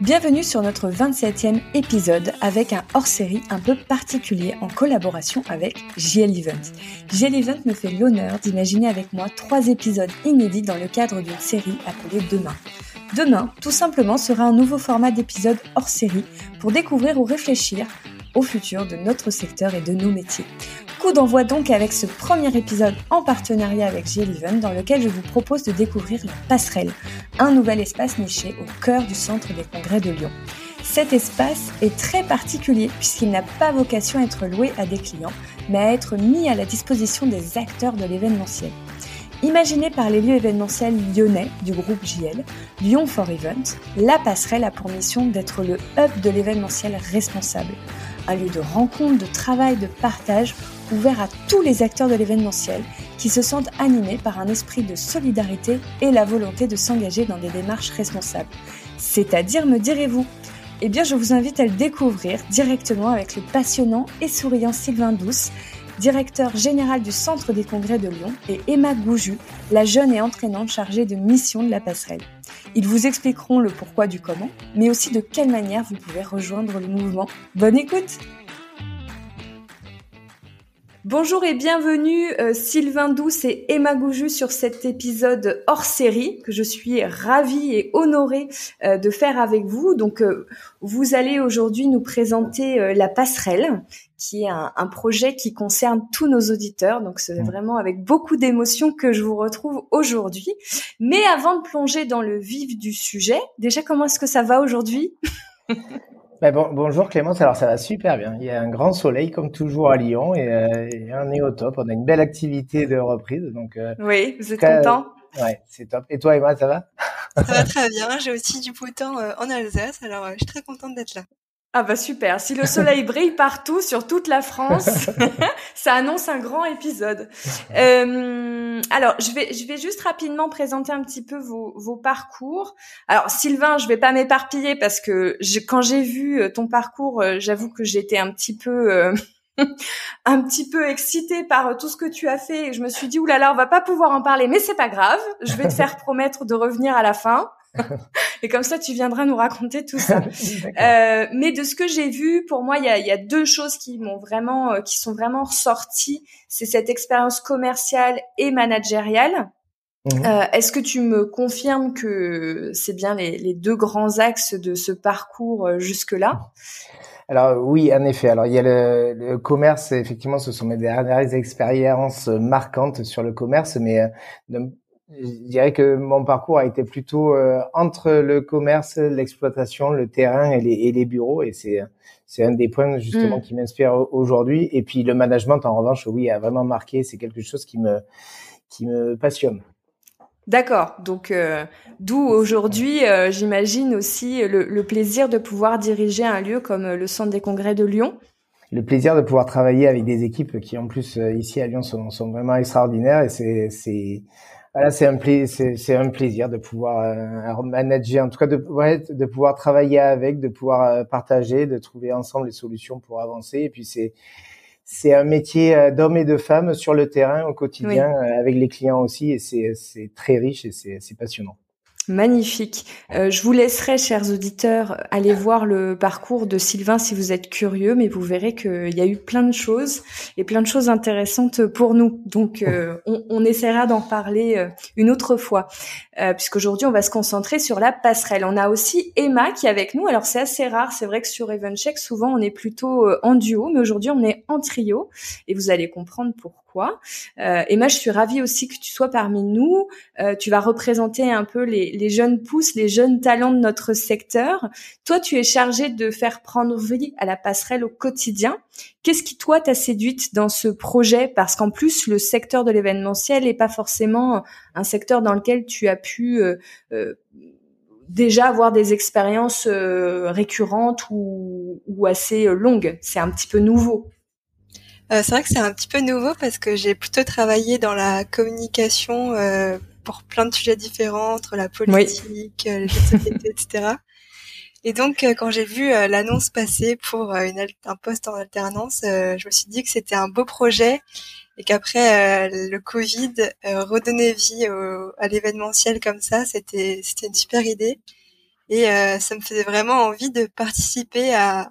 Bienvenue sur notre 27e épisode avec un hors-série un peu particulier en collaboration avec JL Event. JL Event me fait l'honneur d'imaginer avec moi trois épisodes inédits dans le cadre d'une série appelée Demain. Demain, tout simplement, sera un nouveau format d'épisode hors série pour découvrir ou réfléchir au futur de notre secteur et de nos métiers. Coup d'envoi donc avec ce premier épisode en partenariat avec G11 dans lequel je vous propose de découvrir la passerelle, un nouvel espace niché au cœur du centre des congrès de Lyon. Cet espace est très particulier puisqu'il n'a pas vocation à être loué à des clients, mais à être mis à la disposition des acteurs de l'événementiel. Imaginé par les lieux événementiels lyonnais du groupe JL, Lyon for Event, la passerelle a pour mission d'être le hub de l'événementiel responsable. Un lieu de rencontre, de travail, de partage ouvert à tous les acteurs de l'événementiel qui se sentent animés par un esprit de solidarité et la volonté de s'engager dans des démarches responsables. C'est-à-dire, me direz-vous? Eh bien, je vous invite à le découvrir directement avec le passionnant et souriant Sylvain Douce, directeur général du Centre des Congrès de Lyon, et Emma Gouju, la jeune et entraînante chargée de mission de la passerelle. Ils vous expliqueront le pourquoi du comment, mais aussi de quelle manière vous pouvez rejoindre le mouvement. Bonne écoute Bonjour et bienvenue euh, Sylvain Douce et Emma Gouju sur cet épisode hors série que je suis ravie et honorée euh, de faire avec vous. Donc euh, vous allez aujourd'hui nous présenter la passerelle qui est un, un, projet qui concerne tous nos auditeurs. Donc c'est mmh. vraiment avec beaucoup d'émotion que je vous retrouve aujourd'hui. Mais avant de plonger dans le vif du sujet, déjà comment est-ce que ça va aujourd'hui? Bah, bonjour Clémence, alors ça va super bien. Il y a un grand soleil comme toujours à Lyon et, euh, on est au top. On a une belle activité de reprise. Donc, euh, oui, vous êtes content? Ouais, c'est top. Et toi Emma, ça va? Ça va très bien. J'ai aussi du beau temps euh, en Alsace, alors je suis très contente d'être là. Ah bah super, si le soleil brille partout sur toute la France, ça annonce un grand épisode. Euh, alors je vais je vais juste rapidement présenter un petit peu vos, vos parcours. Alors Sylvain, je vais pas m'éparpiller parce que quand j'ai vu euh, ton parcours, euh, j'avoue que j'étais un petit peu euh, un petit peu excitée par tout ce que tu as fait et je me suis dit oulala, on va pas pouvoir en parler mais c'est pas grave, je vais te faire promettre de revenir à la fin. et comme ça, tu viendras nous raconter tout ça. euh, mais de ce que j'ai vu, pour moi, il y a, y a, deux choses qui m'ont vraiment, euh, qui sont vraiment ressorties. C'est cette expérience commerciale et managériale. Mhm. Euh, Est-ce que tu me confirmes que c'est bien les, les, deux grands axes de ce parcours euh, jusque-là? Alors oui, en effet. Alors il y a le, le, commerce, effectivement, ce sont mes dernières expériences marquantes sur le commerce, mais euh, je dirais que mon parcours a été plutôt euh, entre le commerce, l'exploitation, le terrain et les, et les bureaux, et c'est c'est un des points justement mm. qui m'inspire aujourd'hui. Et puis le management, en revanche, oui, a vraiment marqué. C'est quelque chose qui me qui me passionne. D'accord. Donc, euh, d'où aujourd'hui, euh, j'imagine aussi le, le, plaisir de pouvoir diriger un lieu comme le Centre des Congrès de Lyon. Le plaisir de pouvoir travailler avec des équipes qui, en plus, ici à Lyon, sont, sont vraiment extraordinaires. Et c'est, c'est, voilà, c'est un, c'est, un plaisir de pouvoir euh, manager, en tout cas de, ouais, de pouvoir travailler avec, de pouvoir euh, partager, de trouver ensemble les solutions pour avancer. Et puis c'est, c'est un métier d'homme et de femme sur le terrain au quotidien avec les clients aussi et c'est très riche et c'est passionnant. Magnifique. Euh, je vous laisserai, chers auditeurs, aller voir le parcours de Sylvain si vous êtes curieux, mais vous verrez qu'il y a eu plein de choses et plein de choses intéressantes pour nous. Donc, euh, on, on, essaiera d'en parler euh, une autre fois, euh, puisqu'aujourd'hui, on va se concentrer sur la passerelle. On a aussi Emma qui est avec nous. Alors, c'est assez rare. C'est vrai que sur Evencheck, souvent, on est plutôt en duo, mais aujourd'hui, on est en trio et vous allez comprendre pourquoi. Euh, et moi, je suis ravie aussi que tu sois parmi nous. Euh, tu vas représenter un peu les, jeunes pousses, les jeunes talents de notre secteur. Toi, tu es chargé de faire prendre vie à la passerelle au quotidien. Qu'est-ce qui, toi, t'a séduite dans ce projet? Parce qu'en plus, le secteur de l'événementiel n'est pas forcément un secteur dans lequel tu as pu... Euh, déjà avoir des expériences récurrentes ou, ou assez longues. C'est un petit peu nouveau. Euh, c'est vrai que c'est un petit peu nouveau parce que j'ai plutôt travaillé dans la communication euh, pour plein de sujets différents, entre la politique, euh, les jeux de société, etc. Et donc, euh, quand j'ai vu l'annonce passer pour une, un poste en alternance, je me suis dit que c'était un beau projet et qu'après le Covid, redonner vie au, à l'événementiel comme ça, c'était c'était une super idée. Et ça me faisait vraiment envie de participer à,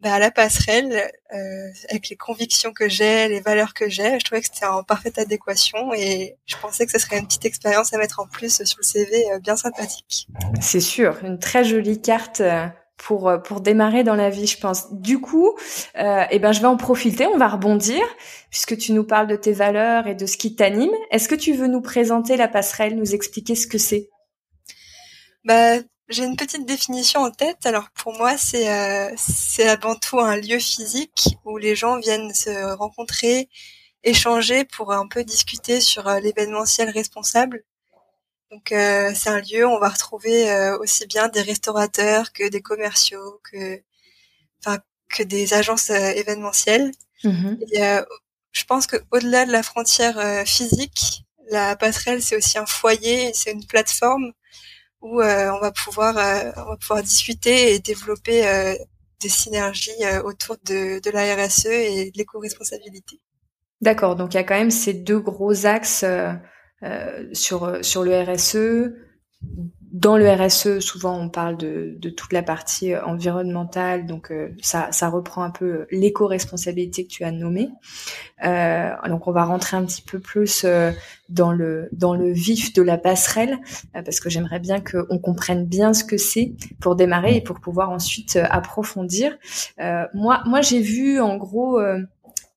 bah, à la passerelle, euh, avec les convictions que j'ai, les valeurs que j'ai, je trouvais que c'était en parfaite adéquation et je pensais que ce serait une petite expérience à mettre en plus sur le CV euh, bien sympathique. C'est sûr, une très jolie carte euh, pour pour démarrer dans la vie, je pense. Du coup, euh, eh ben je vais en profiter, on va rebondir puisque tu nous parles de tes valeurs et de ce qui t'anime. Est-ce que tu veux nous présenter la passerelle, nous expliquer ce que c'est? Bah j'ai une petite définition en tête. Alors pour moi, c'est euh, c'est avant tout un lieu physique où les gens viennent se rencontrer, échanger pour un peu discuter sur euh, l'événementiel responsable. Donc euh, c'est un lieu où on va retrouver euh, aussi bien des restaurateurs que des commerciaux, que enfin que des agences événementielles. Mmh Et je pense que au-delà de la frontière physique, la passerelle c'est aussi un foyer, c'est une plateforme où euh, on va pouvoir euh, on va pouvoir discuter et développer euh, des synergies autour de, la RSE et de l'éco-responsabilité. D'accord, donc il y a quand même ces deux gros axes sur le RSE dans le RSE, souvent on parle de, de toute la partie euh, environnementale, donc euh, ça, ça reprend un peu euh, l'éco-responsabilité que tu as nommée. Euh, donc on va rentrer un petit peu plus dans le dans le vif de la passerelle, parce que j'aimerais bien qu'on comprenne bien ce que c'est pour démarrer et pour pouvoir ensuite approfondir. moi, moi j'ai vu en gros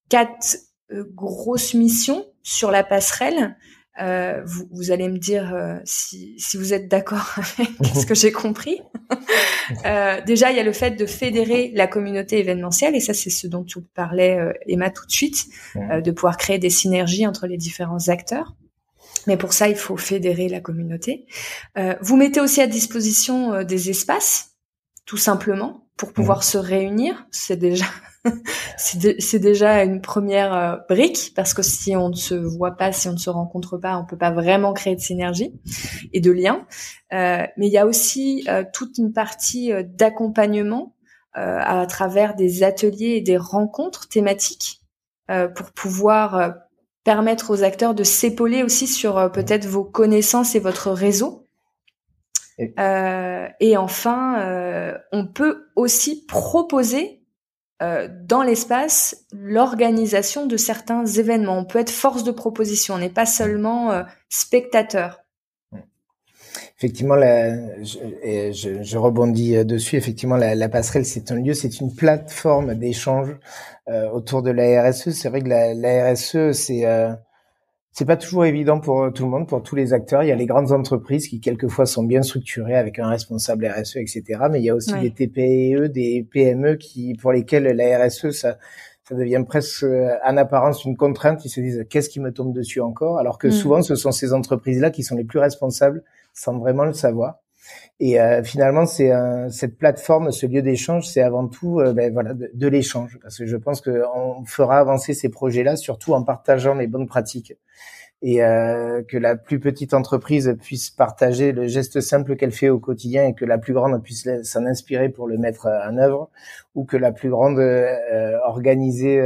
quatre grosses missions sur la passerelle. Euh, vous, vous, allez me dire euh, si, si, vous êtes d'accord avec ce que j'ai compris. euh, déjà, il y a le fait de fédérer la communauté événementielle, et ça, c'est ce dont tu parlais, euh, Emma, tout de suite, euh, de pouvoir créer des synergies entre les différents acteurs. Mais pour ça, il faut fédérer la communauté. vous mettez aussi à disposition des espaces, tout simplement, pour pouvoir se réunir. C'est déjà c'est déjà une première euh, brique parce que si on ne se voit pas, si on ne se rencontre pas, on peut pas vraiment créer de synergie et de lien. Euh, mais il y a aussi euh, toute une partie d'accompagnement à travers des ateliers et des rencontres thématiques pour pouvoir permettre aux acteurs de s'épauler aussi sur peut-être vos connaissances et votre réseau. et enfin, on peut aussi proposer euh, dans l'espace l'organisation de certains événements. On peut être force de proposition, on n'est pas seulement euh, spectateur. Effectivement, je, rebondis euh, dessus. Effectivement, la, passerelle, c'est un lieu, c'est une plateforme d'échange autour de la RSE. C'est vrai que la RSE, c'est c'est pas toujours évident pour euh, tout le monde, pour tous les acteurs. Il y a les grandes entreprises qui quelquefois sont bien structurées avec un responsable RSE, etc. Mais il y a aussi des TPE, des PME qui, pour lesquelles la RSE, ça, ça devient presque euh, en apparence une contrainte. Ils se disent qu'est-ce qui me tombe dessus encore, alors que mm. souvent ce sont ces entreprises-là qui sont les plus responsables sans vraiment le savoir. Et euh, finalement, c'est cette plateforme, ce lieu d'échange, c'est avant tout, ben, voilà, de, de l'échange, parce que je pense qu'on fera avancer ces projets-là, surtout en partageant les bonnes pratiques et euh, que la plus petite entreprise puisse partager le geste simple qu'elle fait au quotidien et que la plus grande puisse s'en inspirer pour le mettre en œuvre, ou que la plus grande euh, organisée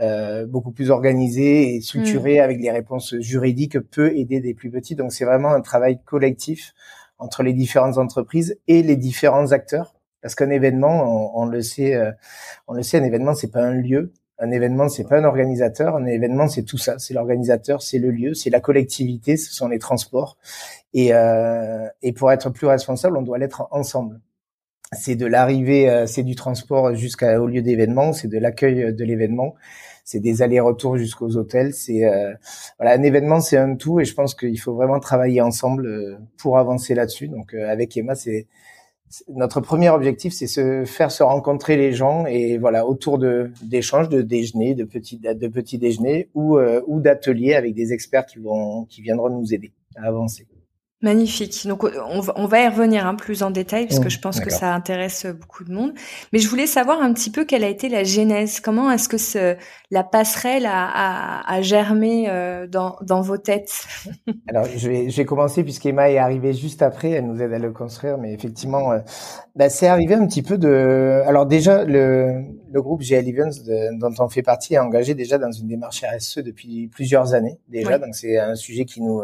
euh, beaucoup plus organisée et structurée mm. avec des réponses juridiques peut aider des plus petits. Donc c'est vraiment un travail collectif entre les différentes entreprises et les différents acteurs. Parce qu'un événement, on, le sait, on le sait, un événement c'est pas un lieu, un événement, c'est pas un organisateur. Un événement, c'est tout ça. C'est l'organisateur, c'est le lieu, c'est la collectivité, ce sont les transports. Et, euh, et pour être plus responsable, on doit l'être ensemble. C'est de l'arrivée, euh, c'est du transport jusqu'au lieu d'événement, c'est de l'accueil de l'événement, c'est des allers-retours jusqu'aux hôtels. C'est euh, voilà, un événement, c'est un tout, et je pense qu'il faut vraiment travailler ensemble euh, pour avancer là-dessus. Donc avec Emma, c'est notre premier objectif, c'est se faire se rencontrer les gens et voilà autour de d'échanges, de déjeuners, de petits de petits déjeuners ou euh, ou d'ateliers avec des experts qui vont qui viendront nous aider à avancer. Magnifique. Donc on va, on va y revenir hein, plus en détail parce que mmh, je pense que ça intéresse beaucoup de monde. Mais je voulais savoir un petit peu quelle a été la genèse. Comment est-ce que ce, la passerelle a, a, a germé euh, dans, dans vos têtes? Alors je vais, je vais commencer puisqu'Emma est arrivée juste après. Elle nous aide à le construire. Mais effectivement, euh, bah, c'est arrivé un petit peu de. Alors déjà le, le groupe GL Events dont on fait partie est engagé déjà dans une démarche RSE depuis plusieurs années déjà. Donc c'est un sujet qui nous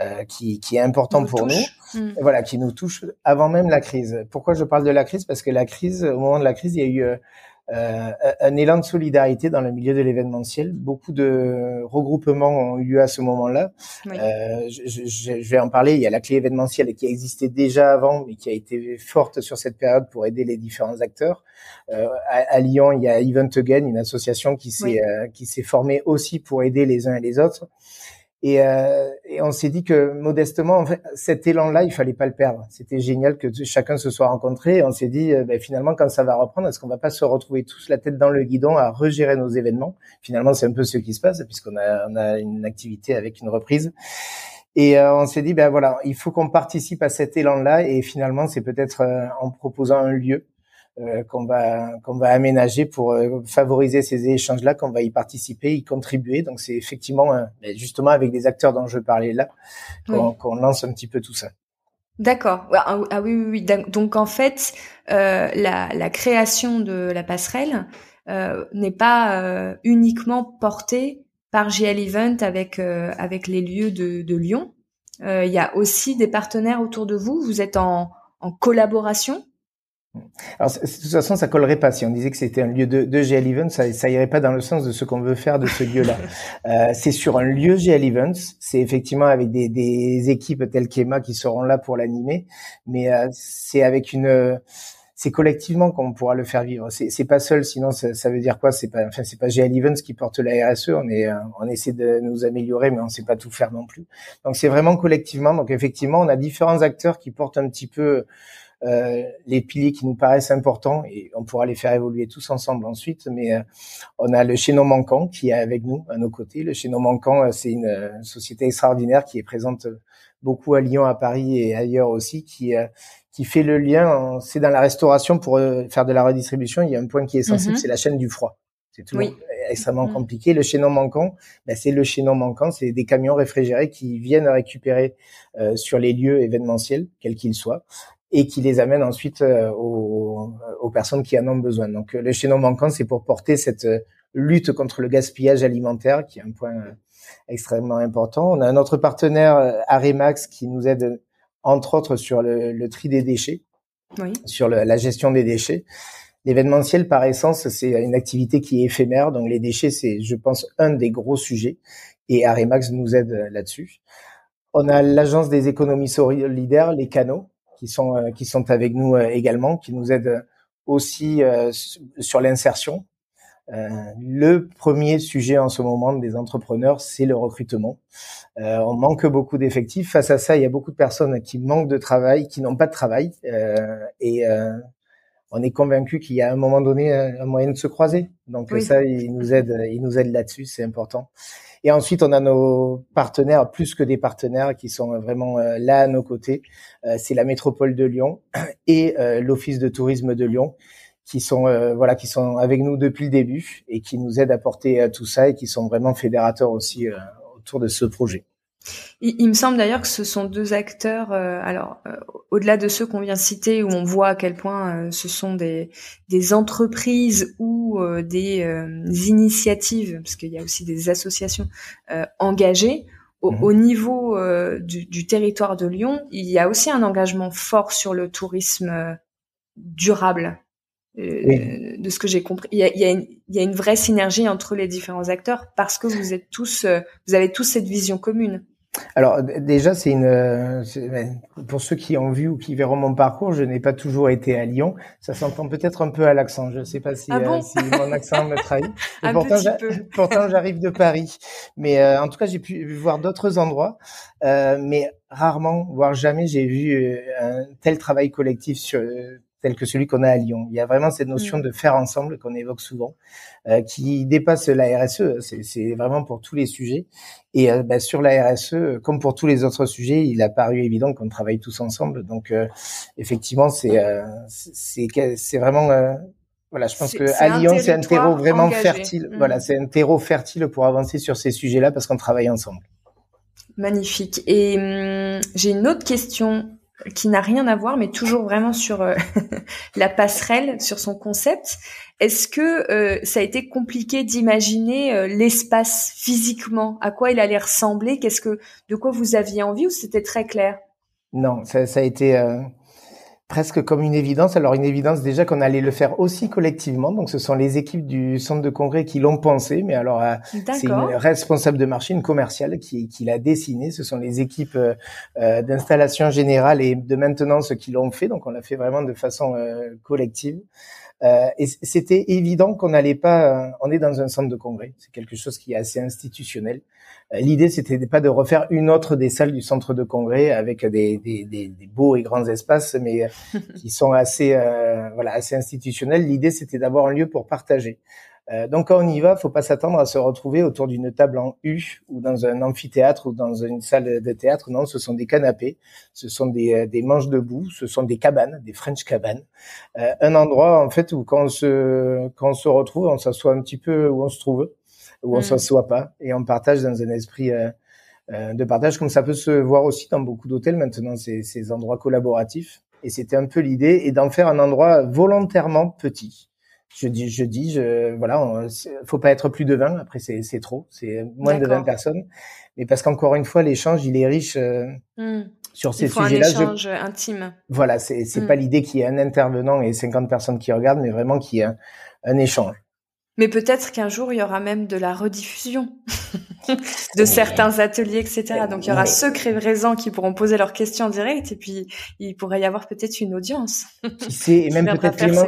euh, qui, qui est important pour nous, hmm. voilà, qui nous touche avant même la crise. Pourquoi je parle de la crise? Parce que la crise, au moment de la crise, il y a eu euh, un élan de solidarité dans le milieu de l'événementiel. Beaucoup de regroupements ont eu lieu à ce moment-là. Euh, je, je, vais en parler. Il y a la clé événementielle qui existait déjà avant, mais qui a été forte sur cette période pour aider les différents acteurs. Euh, à, Lyon, il y a Event Again, une association qui s'est euh, qui s'est formée aussi pour aider les uns et les autres. Et, euh, on s'est dit que modestement, en fait, cet élan-là, il fallait pas le perdre. C'était génial que chacun se soit rencontré. On s'est dit, euh, ben, finalement, quand ça va reprendre, est-ce qu'on va pas se retrouver tous la tête dans le guidon à regérer nos événements? Finalement, c'est un peu ce qui se passe puisqu'on a, on a une activité avec une reprise. Et euh, on s'est dit, ben voilà, il faut qu'on participe à cet élan-là. Et finalement, c'est peut-être euh, en proposant un lieu qu'on va qu'on va aménager pour euh, favoriser ces échanges-là, qu'on va y participer, y contribuer. Donc c'est effectivement ben, justement avec des acteurs dont je parlais là qu'on lance un petit peu tout ça. D'accord. Ah, ah oui, oui, oui. Donc en fait, euh, la, la, création de la passerelle euh, n'est pas euh, uniquement portée par GL Event avec avec les lieux de, de Lyon. Il y a aussi des partenaires autour de vous. Vous êtes en, en collaboration alors, de toute façon, ça collerait pas. Si on disait que c'était un lieu de, de GL Events, ça, ça irait pas dans le sens de ce qu'on veut faire de ce lieu-là. euh, c'est sur un lieu GL Events. C'est effectivement avec des, des équipes telles qu'Emma qui seront là pour l'animer, mais euh, c'est avec une, c'est collectivement qu'on pourra le faire vivre. C'est, c'est pas seul, sinon ça, ça, veut dire quoi? C'est pas, enfin, c'est pas GL Events qui porte la RSE. On est, euh, on essaie de nous améliorer, mais on sait pas tout faire non plus. Donc c'est vraiment collectivement. Donc effectivement, on a différents acteurs qui portent un petit peu euh, les piliers qui nous paraissent importants et on pourra les faire évoluer tous ensemble ensuite. Mais euh, on a le chaînon manquant qui est avec nous à nos côtés. Le chaînon manquant, euh, c'est une société extraordinaire qui est présente beaucoup à Lyon, à Paris et ailleurs aussi, qui qui fait le lien. C'est dans la restauration pour faire de la redistribution. Il y a un point qui est sensible, mm-hmm. c'est la chaîne du froid. C'est tout extrêmement mm-hmm. compliqué. Le chaînon manquant, ben, c'est le chaînon manquant, c'est des camions réfrigérés qui viennent récupérer sur les lieux événementiels, quels qu'ils soient, et qui les amène ensuite euh, aux, aux, personnes qui en ont besoin. Donc le chaînon manquant, c'est pour porter cette euh, lutte contre le gaspillage alimentaire, qui est un point euh, extrêmement important. On a un autre partenaire, Aremax, qui nous aide entre autres sur le, le tri des déchets, oui. sur le, la gestion des déchets. L'événementiel, par essence, c'est une activité qui est éphémère, donc les déchets, c'est, je pense, un des gros sujets, et Aremax nous aide là-dessus. On a l'agence des économies solidaires, les canaux, qui sont euh, qui sont avec nous euh, également, qui nous aident aussi euh, sur l'insertion. le premier sujet en ce moment des entrepreneurs, c'est le recrutement. on manque beaucoup d'effectifs. Face à ça, il y a beaucoup de personnes qui manquent de travail, qui n'ont pas de travail, et on est convaincu qu'il y a à un moment donné un moyen de se croiser. Donc ça, il nous aide, il nous aide là-dessus, c'est important. Et ensuite, on a nos partenaires, plus que des partenaires, qui sont vraiment euh, là à nos côtés. Euh, c'est la métropole de Lyon et euh, l'Office de tourisme de Lyon, qui sont voilà, qui sont avec nous depuis le début et qui nous aident à porter tout ça et qui sont vraiment fédérateurs aussi autour de ce projet. Il, me semble d'ailleurs que ce sont deux acteurs, euh, alors euh, au-delà de ceux qu'on vient citer, où on voit à quel point euh, ce sont des, des entreprises ou des initiatives, parce qu'il y a aussi des associations engagées, au, mhm. au niveau du, du, territoire de Lyon, il y a aussi un engagement fort sur le tourisme durable. de ce que j'ai compris, il y, a, il, y a une, il y a une vraie synergie entre les différents acteurs parce que vous êtes tous, vous avez tous cette vision commune. Alors déjà, c'est une pour ceux qui ont vu ou qui verront mon parcours, je n'ai pas toujours été à Lyon. Ça s'entend peut-être un peu à l'accent. Je ne sais pas si, ah euh, si mon accent me trahit. pourtant, pourtant, j'arrive de Paris. Mais euh, en tout cas, j'ai pu voir d'autres endroits, euh, mais rarement, voire jamais, j'ai vu un tel travail collectif sur tel que celui qu'on a à Lyon. Il y a vraiment cette notion mm. de faire ensemble qu'on évoque souvent, euh, qui dépasse la RSE. C'est vraiment pour tous les sujets. Et euh, bah, sur la RSE, comme pour tous les autres sujets, il a paru évident qu'on travaille tous ensemble. Donc euh, effectivement, c'est c'est vraiment voilà, je pense que à Lyon, c'est un terreau vraiment fertile. Mm. Voilà, c'est un terreau fertile pour avancer sur ces sujets-là parce qu'on travaille ensemble. Magnifique. Et hum, j'ai une autre question qui n'a rien à voir, mais toujours vraiment sur euh, la passerelle, sur son concept. Est-ce que euh, ça a été compliqué d'imaginer euh, l'espace physiquement, à quoi il allait ressembler, qu'est-ce que, de quoi vous aviez envie, ou c'était très clair? Non, ça, ça a été presque comme une évidence. Alors une évidence déjà qu'on allait le faire aussi collectivement. Donc ce sont les équipes du centre de congrès qui l'ont pensé. Mais alors euh, c'est une responsable de marché, une commerciale qui, qui l'a dessiné. Ce sont les équipes euh, euh, d'installation générale et de maintenance qui l'ont fait. Donc on l'a fait vraiment de façon collective. Euh, et c'était évident qu'on n'allait pas. on est dans un centre de congrès. C'est quelque chose qui est assez institutionnel. Euh, l'idée, c'était pas de refaire une autre des salles du centre de congrès avec des, des, des, des beaux et grands espaces, mais euh, qui sont assez, euh, voilà, assez institutionnels. L'idée, c'était d'avoir un lieu pour partager. Euh, donc quand on y va, faut pas s'attendre à se retrouver autour d'une table en U ou dans un amphithéâtre ou dans une salle de théâtre. Non, ce sont des canapés, ce sont des, des manches debout, ce sont des cabanes, des French cabanes. Euh, un endroit en fait où quand on se quand on se retrouve, on s'assoit un petit peu où on se trouve où on mm. s'assoit pas et on partage dans un esprit euh, euh, de partage comme ça peut se voir aussi dans beaucoup d'hôtels maintenant ces, ces endroits collaboratifs et c'était un peu l'idée et d'en faire un endroit volontairement petit je dis je dis je voilà on, faut pas être plus de 20 après c'est c'est trop c'est moins de 20 personnes mais parce qu'encore une fois l'échange il est riche euh, mm. sur ces sujets-là. Un échange intime. Voilà, c'est c'est mm. pas l'idée qu'il y ait un intervenant et 50 personnes qui regardent, mais vraiment qu'il y ait un échange. Mais peut-être qu'un jour, il y aura même de la rediffusion de certains ateliers, etc. Donc, il y aura ceux présents qui pourront poser leurs questions en direct et puis il pourrait y avoir peut-être une audience. Qui sait, et même peut-être Clément,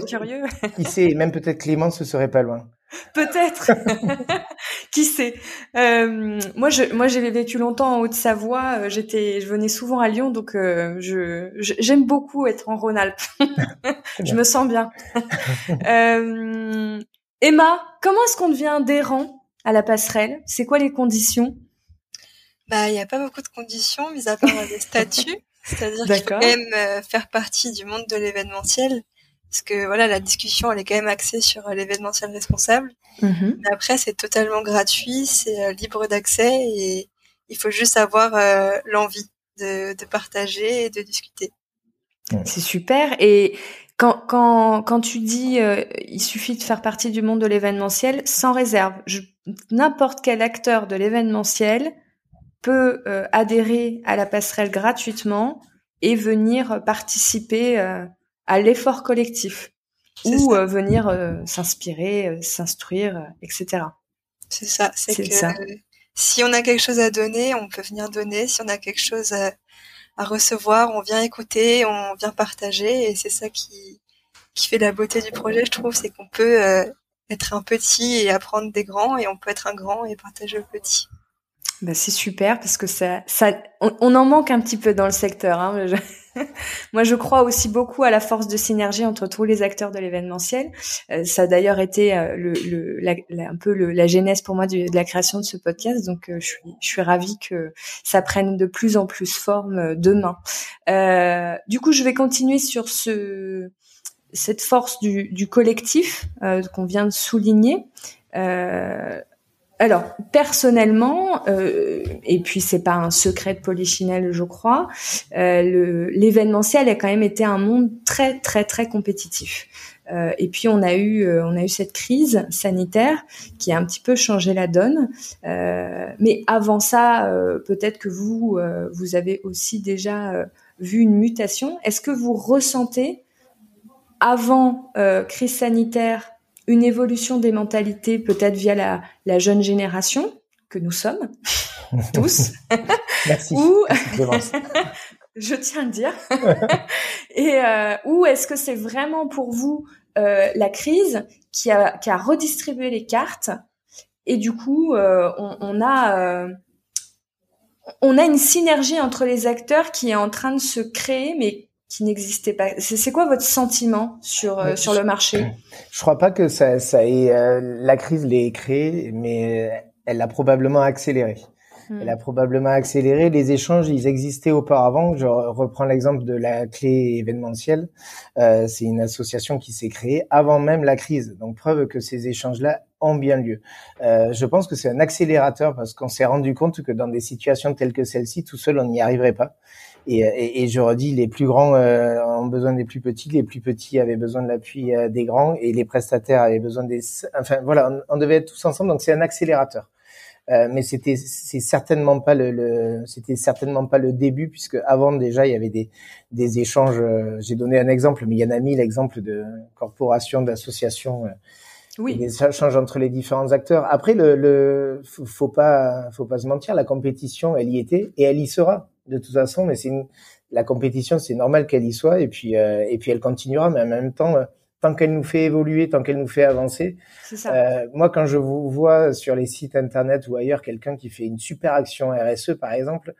qui sait, et même peut-être Clément, ce serait pas loin. Peut-être. qui sait. Euh, moi, je, moi, j'ai vécu longtemps en Haute-Savoie. Euh, j'étais, je venais souvent à Lyon, donc euh, je, j'aime beaucoup être en Rhône-Alpes. je me sens bien. euh, Emma, comment est-ce qu'on devient adhérent à la passerelle? C'est quoi les conditions? Bah, il n'y a pas beaucoup de conditions, mis à part des statuts. C'est-à-dire qu'il faut même euh, faire partie du monde de l'événementiel. Parce que voilà, la discussion, elle est quand même axée sur euh, l'événementiel responsable. Mm-hmm. après, c'est totalement gratuit, c'est euh, libre d'accès et il faut juste avoir l'envie de, de partager et de discuter. C'est super. Et quand, quand, quand tu dis euh, il suffit de faire partie du monde de l'événementiel, sans réserve, n'importe quel acteur de l'événementiel peut euh, adhérer à la passerelle gratuitement et venir participer euh, à l'effort collectif ou venir s'inspirer, s'instruire, etc. C'est ça, c'est que ça. si on a quelque chose à donner, on peut venir donner. Si on a quelque chose à, à recevoir, on vient écouter, on vient partager et c'est ça qui qui fait la beauté du projet, je trouve, c'est qu'on peut euh, être un petit et apprendre des grands et on peut être un grand et partager le petit. Bah c'est super parce que ça, ça, on, en manque un petit peu dans le secteur. Hein. Moi, je crois aussi beaucoup à la force de synergie entre tous les acteurs de l'événementiel. Euh, ça a d'ailleurs été euh, le, le la, un peu le, la genèse pour moi de, la création de ce podcast. Donc, euh, je suis, je suis ravie que ça prenne de plus en plus forme demain. du coup, je vais continuer sur ce cette force du, du collectif qu'on vient de souligner. Alors, personnellement, euh, et puis c'est pas un secret de Polichinelle, je crois. Euh, L'événementiel a quand même été un monde très très très compétitif. Euh, et puis on a eu euh, on a eu cette crise sanitaire qui a un petit peu changé la donne. Mais avant ça, peut-être que vous vous avez aussi déjà vu une mutation. Est-ce que vous ressentez avant crise sanitaire une évolution des mentalités, peut-être via la, la jeune génération que nous sommes tous. Merci. Ou je tiens à le dire. et euh, ou est-ce que c'est vraiment pour vous euh, la crise qui a, qui a redistribué les cartes et du coup euh, on, on, a euh, on a une synergie entre les acteurs qui est en train de se créer mais qui n'existait pas. C'est quoi votre sentiment sur euh, sur le marché? Je crois pas que ça ça ait la crise l'ait créé mais elle l'a probablement accéléré. Hmm. Elle a probablement accéléré. Les échanges, ils existaient auparavant. Je reprends l'exemple de la clé événementielle. Euh, c'est une association qui s'est créée avant même la crise. Donc preuve que ces échanges-là ont bien lieu. Euh, je pense que c'est un accélérateur parce qu'on s'est rendu compte que dans des situations telles que celle-ci, tout seul, on n'y arriverait pas. Et, et, et, je redis, les plus grands euh, ont besoin des plus petits, les plus petits avaient besoin de l'appui euh, des grands, et les prestataires avaient besoin des. Enfin voilà, on, on devait être tous ensemble, donc c'est un accélérateur. Euh, mais c'était c'est certainement pas le, le c'était certainement pas le début puisque avant déjà il y avait des des échanges. Euh, j'ai donné un exemple, mais il y en a mis l'exemple de corporations, d'associations. Euh, oui. Des échanges entre les différents acteurs. Après, le, le faut, faut pas faut pas se mentir, la compétition elle y était et elle y sera de toute façon. Mais c'est la compétition, c'est normal qu'elle y soit et puis et puis elle continuera. Mais en même temps tant qu'elle nous fait évoluer, tant qu'elle nous fait avancer. Ça. Euh, moi, quand je vous vois sur les sites internet ou ailleurs quelqu'un qui fait une super action RSE, par exemple,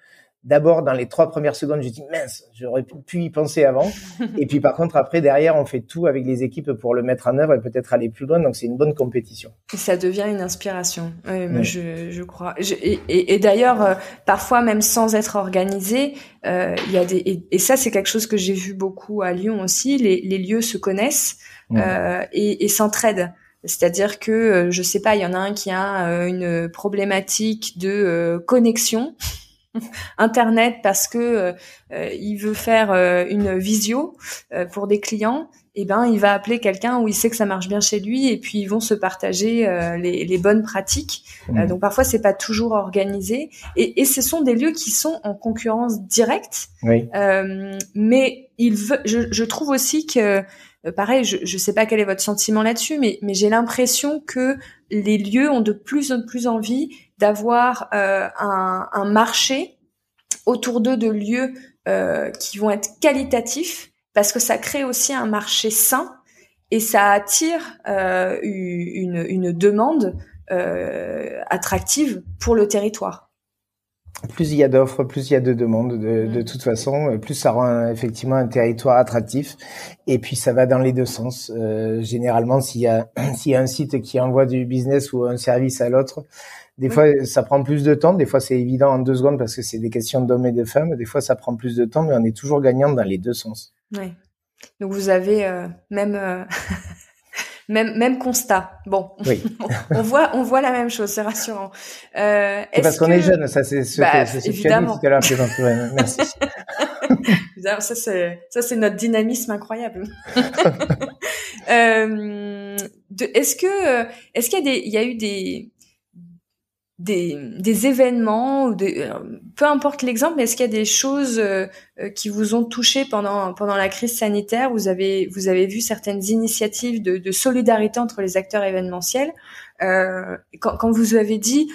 d'abord dans les trois premières secondes, je dis mince, j'aurais pu y penser avant. et puis par contre, après derrière, on fait tout avec les équipes pour le mettre en œuvre et peut-être aller plus loin. Donc c'est une bonne compétition. Et ça devient une inspiration. Oui, moi, je, je, crois. et, et, et d'ailleurs, euh, parfois même sans être organisé, euh, il y a des et, ça c'est quelque chose que j'ai vu beaucoup à Lyon aussi. Les, les lieux se connaissent euh, et, s'entraident. C'est-à-dire que je sais pas, il y en a un qui a une problématique de connexion Internet parce que euh, il veut faire euh, une visio euh, pour des clients, et eh ben il va appeler quelqu'un où il sait que ça marche bien chez lui, et puis ils vont se partager les, les, bonnes pratiques. Mmh. donc parfois c'est pas toujours organisé, et, et, ce sont des lieux qui sont en concurrence directe. Oui. mais il veut, je, je trouve aussi que pareil, je ne sais pas quel est votre sentiment là-dessus, mais, mais j'ai l'impression que les lieux ont de plus en plus envie d'avoir euh, un, marché autour d'eux de lieux euh, qui vont être qualitatifs parce que ça crée aussi un marché sain et ça attire euh, une, demande attractive pour le territoire plus il y a d'offres, plus il y a de demandes de, de, mm. toute façon, plus ça rend effectivement un territoire attractif. Et puis ça va dans les deux sens. Euh, généralement, s'il y a s'il y a un site qui envoie du business ou un service à l'autre, des fois, ça prend plus de temps. Des fois, c'est évident en deux secondes parce que c'est des questions d'hommes et de femmes. Des fois, ça prend plus de temps, mais on est toujours gagnant dans les deux sens. Oui. Donc, vous avez euh, même, euh, même, même constat. Bon. Oui. on voit, on voit la même chose. C'est rassurant. Euh, c'est parce qu'on est jeune. Ça, c'est ce bah, que, évidemment. tout à l'heure. Merci. ça, c'est, ça, c'est notre dynamisme incroyable. euh, est-ce que, est-ce qu'il y a des, il y a eu des, des, des événements ou des, euh, peu importe l'exemple, mais est-ce qu'il y a des choses euh, euh, qui vous ont touché pendant pendant la crise sanitaire? Vous avez vous avez vu certaines initiatives de, de solidarité entre les acteurs événementiels. Euh, quand, quand vous avez dit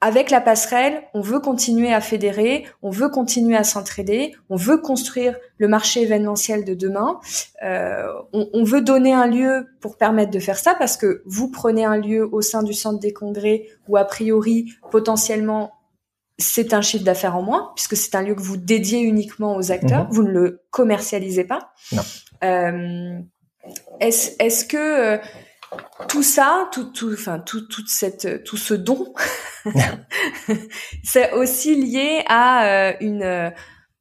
avec la passerelle, on veut continuer à fédérer, on veut continuer à s'entraider, on veut construire le marché événementiel de demain. Euh, on, on, veut donner un lieu pour permettre de faire ça parce que vous prenez un lieu au sein du centre des congrès où a priori potentiellement c'est un chiffre d'affaires en moins puisque c'est un lieu que vous dédiez uniquement aux acteurs, mhm. vous ne le commercialisez pas. Non. Euh, est-ce, est-ce que euh, tout ça, tout, enfin, tout, toute cette, tout ce don, c'est aussi lié à euh, une euh,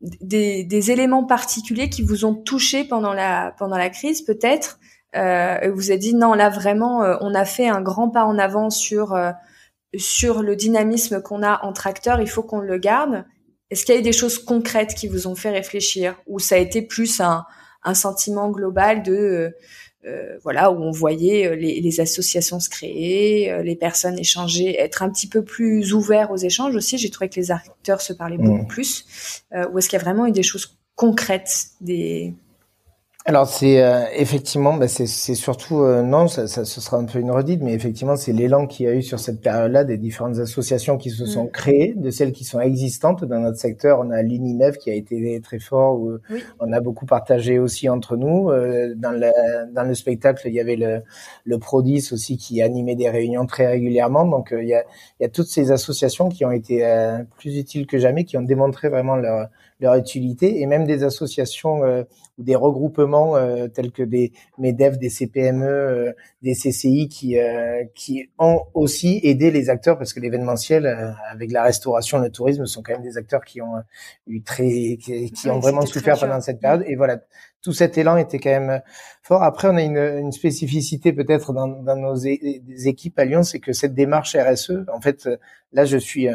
des, éléments particuliers qui vous ont touché pendant la pendant la crise, peut-être. Euh, vous avez dit non, là vraiment, on a fait un grand pas en avant sur sur le dynamisme qu'on a entre acteurs, il faut qu'on le garde. Est-ce qu'il y a eu des choses concrètes qui vous ont fait réfléchir? Ou ça a été plus un sentiment global de euh, euh, voilà où on voyait les, les, associations se créer, les personnes échanger, être un petit peu plus ouverts aux échanges aussi. J'ai trouvé que les acteurs se parlaient beaucoup mmh. plus. ou est-ce qu'il y a vraiment eu des choses concrètes, des alors c'est euh, effectivement, bah, c'est surtout euh, non, ça, ça, ce sera un peu une redite, mais effectivement c'est l'élan qu'il y a eu sur cette période-là des différentes associations qui se sont mm. créées, de celles qui sont existantes dans notre secteur. On a l'UNIMEF qui a été très fort, où on a beaucoup partagé aussi entre nous. Euh, dans, le, dans le spectacle, il y avait le, le Prodis aussi qui animait des réunions très régulièrement. Donc il y a, il y a toutes ces associations qui ont été plus utiles que jamais, qui ont démontré vraiment leur leur utilité et même des associations euh, ou des regroupements euh, tels que des MEDEF, des CPME, euh, des CCI qui qui ont aussi aidé les acteurs parce que l'événementiel avec la restauration, le tourisme sont quand même des acteurs qui ont eu très qui, ont vraiment souffert pendant cette période et voilà tout cet élan était quand même fort. Après, on a une, une spécificité peut-être dans, dans, nos équipes à Lyon, c'est que cette démarche RSE, en fait, là, je suis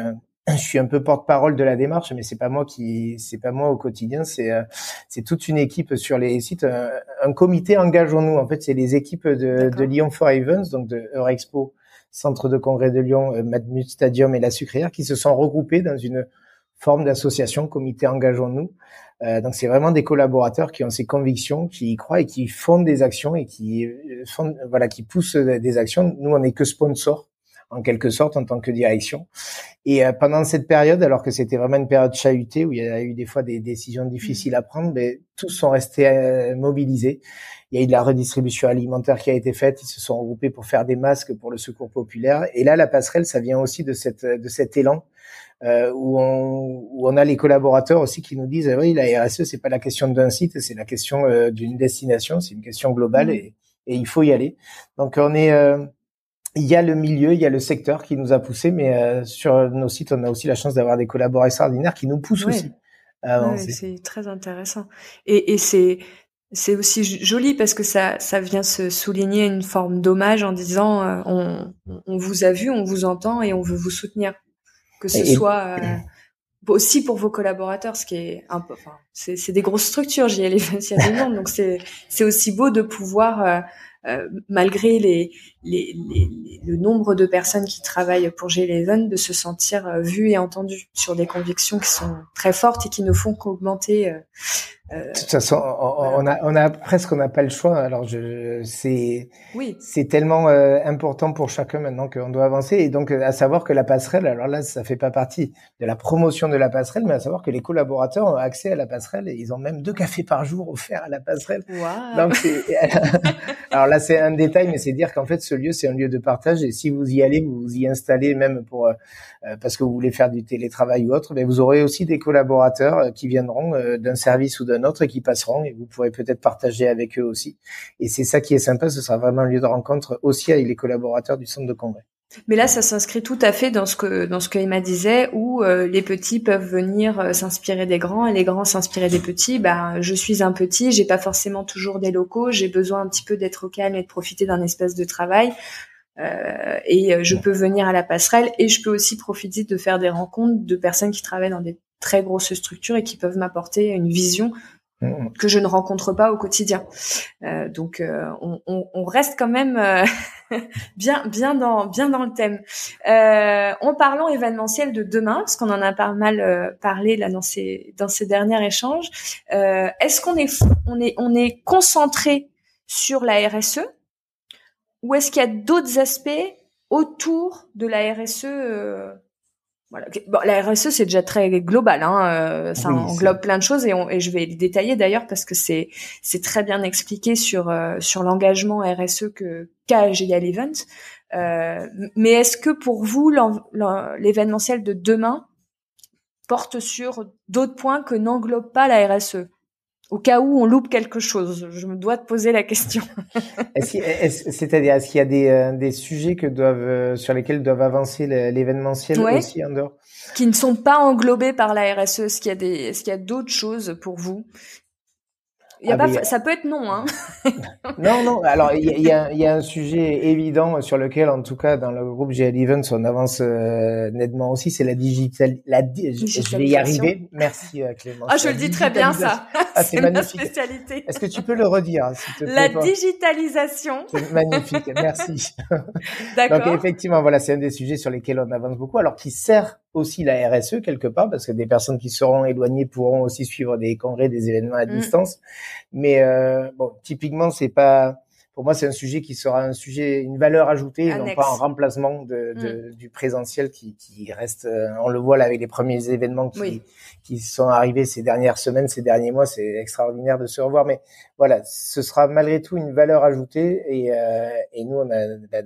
je suis un peu porte-parole de la démarche, mais c'est pas moi qui, c'est pas moi au quotidien, c'est euh, c'est toute une équipe sur les sites, un, comité engageons-nous. En fait, c'est les équipes de, de Lyon for Events, donc de Eurexpo, Centre de congrès de Lyon, euh, Matmut Stadium et la Sucrière, qui se sont regroupés dans une forme d'association, comité engageons-nous. Euh, donc c'est vraiment des collaborateurs qui ont ces convictions, qui y croient et qui font des actions et qui euh, font, voilà, qui poussent des actions. Nous, on n'est que sponsors en quelque sorte en tant que direction. Et euh, pendant cette période, alors que c'était vraiment une période chahutée où il y a eu des fois des décisions difficiles à prendre, mais tous sont restés euh, mobilisés. Il y a eu de la redistribution alimentaire qui a été faite. Ils se sont regroupés pour faire des masques pour le secours populaire. Et là, la passerelle, ça vient aussi de cette de cet élan euh, où, on, où on a les collaborateurs aussi qui nous disent oui, la RSE, c'est pas la question d'un site, c'est la question euh, d'une destination, c'est une question globale mmh. et, et, il faut y aller. Donc on est il y a le milieu, il y a le secteur qui nous a poussé, mais euh, sur nos sites, on a aussi la chance d'avoir des collaborateurs extraordinaires qui nous poussent aussi avancer. c'est très intéressant. Et, et c'est c'est aussi joli parce que ça ça vient se souligner une forme d'hommage en disant euh, on, on vous a vu, on vous entend et on veut vous soutenir. Que ce soit euh, aussi pour vos collaborateurs, ce qui est un peu, enfin, c'est des grosses structures, j'y ai les donc c'est c'est aussi beau de pouvoir euh, malgré les, les, le nombre de personnes qui travaillent pour G11, de se sentir euh, vues et entendues sur des convictions qui sont très fortes et qui ne font qu'augmenter euh, euh, de toute façon, on, a, on a presque, on n'a pas le choix. Alors, je, c'est, oui. c'est tellement euh, important pour chacun maintenant qu'on doit avancer. Et donc, à savoir que la passerelle, alors là, ça fait pas partie de la promotion de la passerelle, mais à savoir que les collaborateurs ont accès à la passerelle et ils ont même deux cafés par jour offerts à la passerelle. Donc, alors là, c'est un détail, mais c'est dire qu'en fait, ce lieu, c'est un lieu de partage. Et si vous y allez, vous vous y installez même pour euh, parce que vous voulez faire du télétravail ou autre, mais vous aurez aussi des collaborateurs qui viendront d'un service ou d'un autre qui passeront et vous pourrez peut-être partager avec eux aussi. Et c'est ça qui est sympa, ce sera vraiment un lieu de rencontre aussi avec les collaborateurs du centre de congrès. Mais là, ça s'inscrit tout à fait dans ce que dans ce que Emma disait, où euh, les petits peuvent venir euh, s'inspirer des grands et les grands s'inspirer des petits. Bah, je suis un petit, j'ai pas forcément toujours des locaux, j'ai besoin un petit peu d'être au calme et de profiter d'un espace de travail. Euh, et je peux venir à la passerelle et je peux aussi profiter de faire des rencontres de personnes qui travaillent dans des très grosses structures et qui peuvent m'apporter une vision Mm. que je ne rencontre pas au quotidien. Euh, donc euh, on, on, on, reste quand même euh, bien bien dans bien dans le thème. Euh, en parlant événementiel de demain, parce qu'on en a pas mal euh, parlé là dans ces dans ces derniers échanges, est-ce qu'on est on est on est concentré sur la RSE ou est-ce qu'il y a d'autres aspects autour de la RSE voilà. Bon, la RSE c'est déjà très global, hein, euh, ça englobe plein de choses et, on, et je vais les détailler d'ailleurs parce que c'est c'est très bien expliqué sur euh, sur l'engagement RSE que qu'a GIL Event. Euh, mais est-ce que pour vous l'événementiel de demain porte sur d'autres points que n'englobe pas la RSE au cas où on loupe quelque chose Je me dois te poser la question. C'est-à-dire, est-ce qu'il y a des, euh, des sujets que doivent, euh, sur lesquels doivent avancer l'événementiel aussi en dehors? Qui ne sont pas englobés par la RSE Est-ce qu'il y a des, est-ce qu'il y a d'autres choses pour vous? Y a ah, pas, ça peut être non. Hein. non, non. Alors, il y a, y a, un sujet évident sur lequel, en tout cas, dans le groupe GL Events, on avance euh, nettement aussi, c'est la digital. La Je vais y arriver. Merci, euh, Clément. Ah, je le dis très bien, ça. Ah, c'est ma spécialité. Est-ce que tu peux le redire, s'il te plaît La digitalisation. C'est magnifique. Merci. D'accord. Donc, effectivement, voilà, c'est un des sujets sur lesquels on avance beaucoup, alors qui sert aussi la RSE quelque part, parce que des personnes qui seront éloignées pourront aussi suivre des congrès, des événements à mm. distance. Mais euh, bon, typiquement, c'est pas pour moi, c'est un sujet qui sera un sujet, une valeur ajoutée, non pas un remplacement de, de, mm. du présentiel qui, qui, reste. Euh, on le voit là avec les premiers événements qui, qui sont arrivés ces dernières semaines, ces derniers mois. C'est extraordinaire de se revoir, mais voilà, ce sera malgré tout une valeur ajoutée et, euh, et nous, on a la,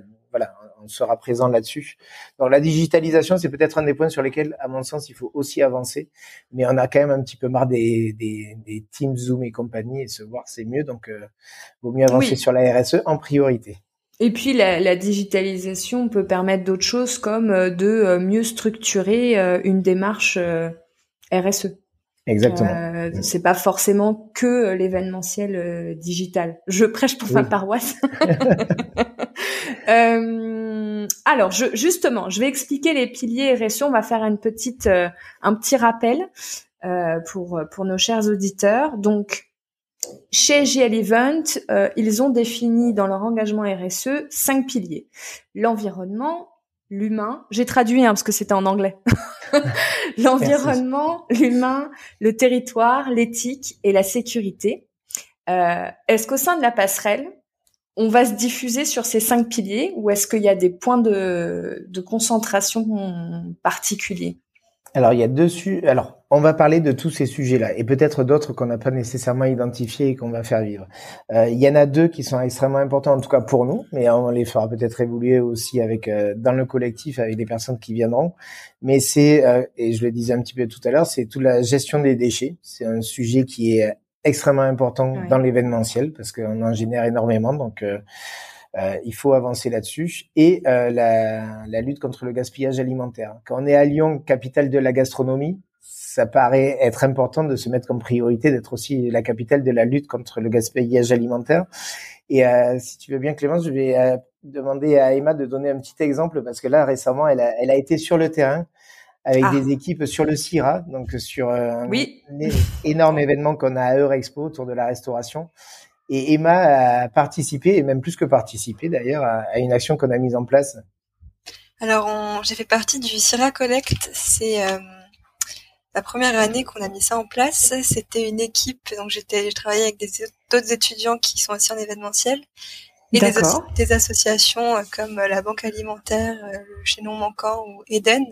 on sera présent là-dessus. Donc la digitalisation, c'est peut-être un des points sur lesquels, à mon sens, il faut aussi avancer. Mais on a quand même un petit peu marre des, des, des Teams, Zoom et compagnie, et se voir, c'est mieux. Donc, euh, vaut mieux avancer sur la RSE en priorité. Et puis la, la digitalisation peut permettre d'autres choses comme euh, de euh, mieux structurer euh, une démarche RSE. Exactement. Euh, c'est pas forcément que l'événementiel digital. Je prêche pour ma paroisse. Euh, alors, je, justement, je vais expliquer les piliers RSE. On va faire une petite, euh, un petit rappel euh, pour pour nos chers auditeurs. Donc, chez GL Event, ils ont défini dans leur engagement RSE cinq piliers l'environnement, l'humain. J'ai traduit hein, parce que c'était en anglais. L'environnement, l'humain, le territoire, l'éthique et la sécurité. Est-ce qu'au sein de la passerelle, on va se diffuser sur ces cinq piliers ou est-ce qu'il y a des points de, concentration particuliers? Alors il y a dessus. Alors on va parler de tous ces sujets-là et peut-être d'autres qu'on n'a pas nécessairement identifiés et qu'on va faire vivre. Euh, il y en a deux qui sont extrêmement importants en tout cas pour nous, mais on les fera peut-être évoluer aussi avec euh, dans le collectif avec des personnes qui viendront. Mais c'est euh, et je le disais un petit peu tout à l'heure, c'est toute la gestion des déchets. C'est un sujet qui est extrêmement important dans l'événementiel parce qu'on en génère énormément. Donc, euh, il faut avancer là-dessus. Et euh, la, la, lutte contre le gaspillage alimentaire. Quand on est à Lyon, capitale de la gastronomie, ça paraît être important de se mettre comme priorité d'être aussi la capitale de la lutte contre le gaspillage alimentaire. Et euh, si tu veux bien, Clémence, je vais euh, demander à Emma de donner un petit exemple parce que là, récemment, elle a, elle a été sur le terrain avec ah. des équipes sur le CIRA, donc sur euh, un énorme événement qu'on a à Eurexpo autour de la restauration. Et Emma a participé, et même plus que participé d'ailleurs, à, une action qu'on a mise en place. Alors, j'ai fait partie du CIRA Collect. C'est euh, la première année qu'on a mis ça en place. C'était une équipe, donc j'étais, je travaillais avec d'autres étudiants qui sont aussi en événementiel et des, des, associations euh, comme la Banque Alimentaire, le Chaînon Manquant ou Eden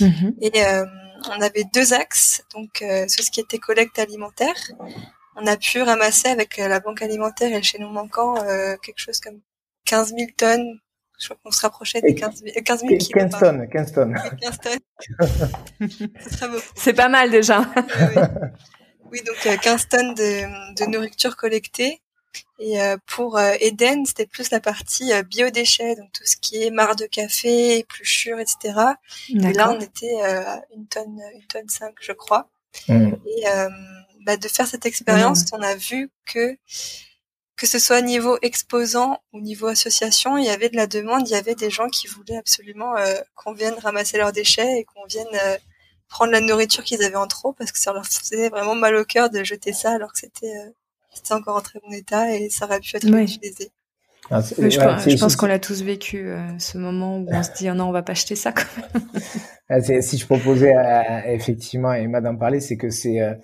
Mhm. Et euh, on avait deux axes, donc euh, ce qui était collecte alimentaire. On a pu ramasser avec euh, la banque alimentaire et chez nous manquant quelque chose comme 15 000 tonnes je crois qu'on se rapprochait des 15 000, 15 000 kilos. 15 tonnes, 15 tonnes. 15 tonnes. C'est pas mal déjà. oui. oui, donc 15 tonnes de, de nourriture collectée. Et euh, pour euh, Eden, c'était plus la partie euh, biodéchets, donc tout ce qui est marre de café, épluchures, etc. Et là, on était à une tonne, une tonne cinq, je crois. Mmh. Et bah, de faire cette expérience, mmh. on a vu que que ce soit niveau exposant ou niveau association, il y avait de la demande, il y avait des gens qui voulaient absolument qu'on vienne ramasser leurs déchets et qu'on vienne prendre la nourriture qu'ils avaient en trop parce que ça leur faisait vraiment mal au cœur de jeter ça alors que c'était c'était encore en très bon état et ça aurait pu être utilisé. Ah, je, pense qu'on l'a tous vécu, euh, ce moment où on se dit oh non, on va pas acheter ça. Quand même. Ah, si je proposais effectivement à Emma d'en parler, c'est que c'est euh, euh,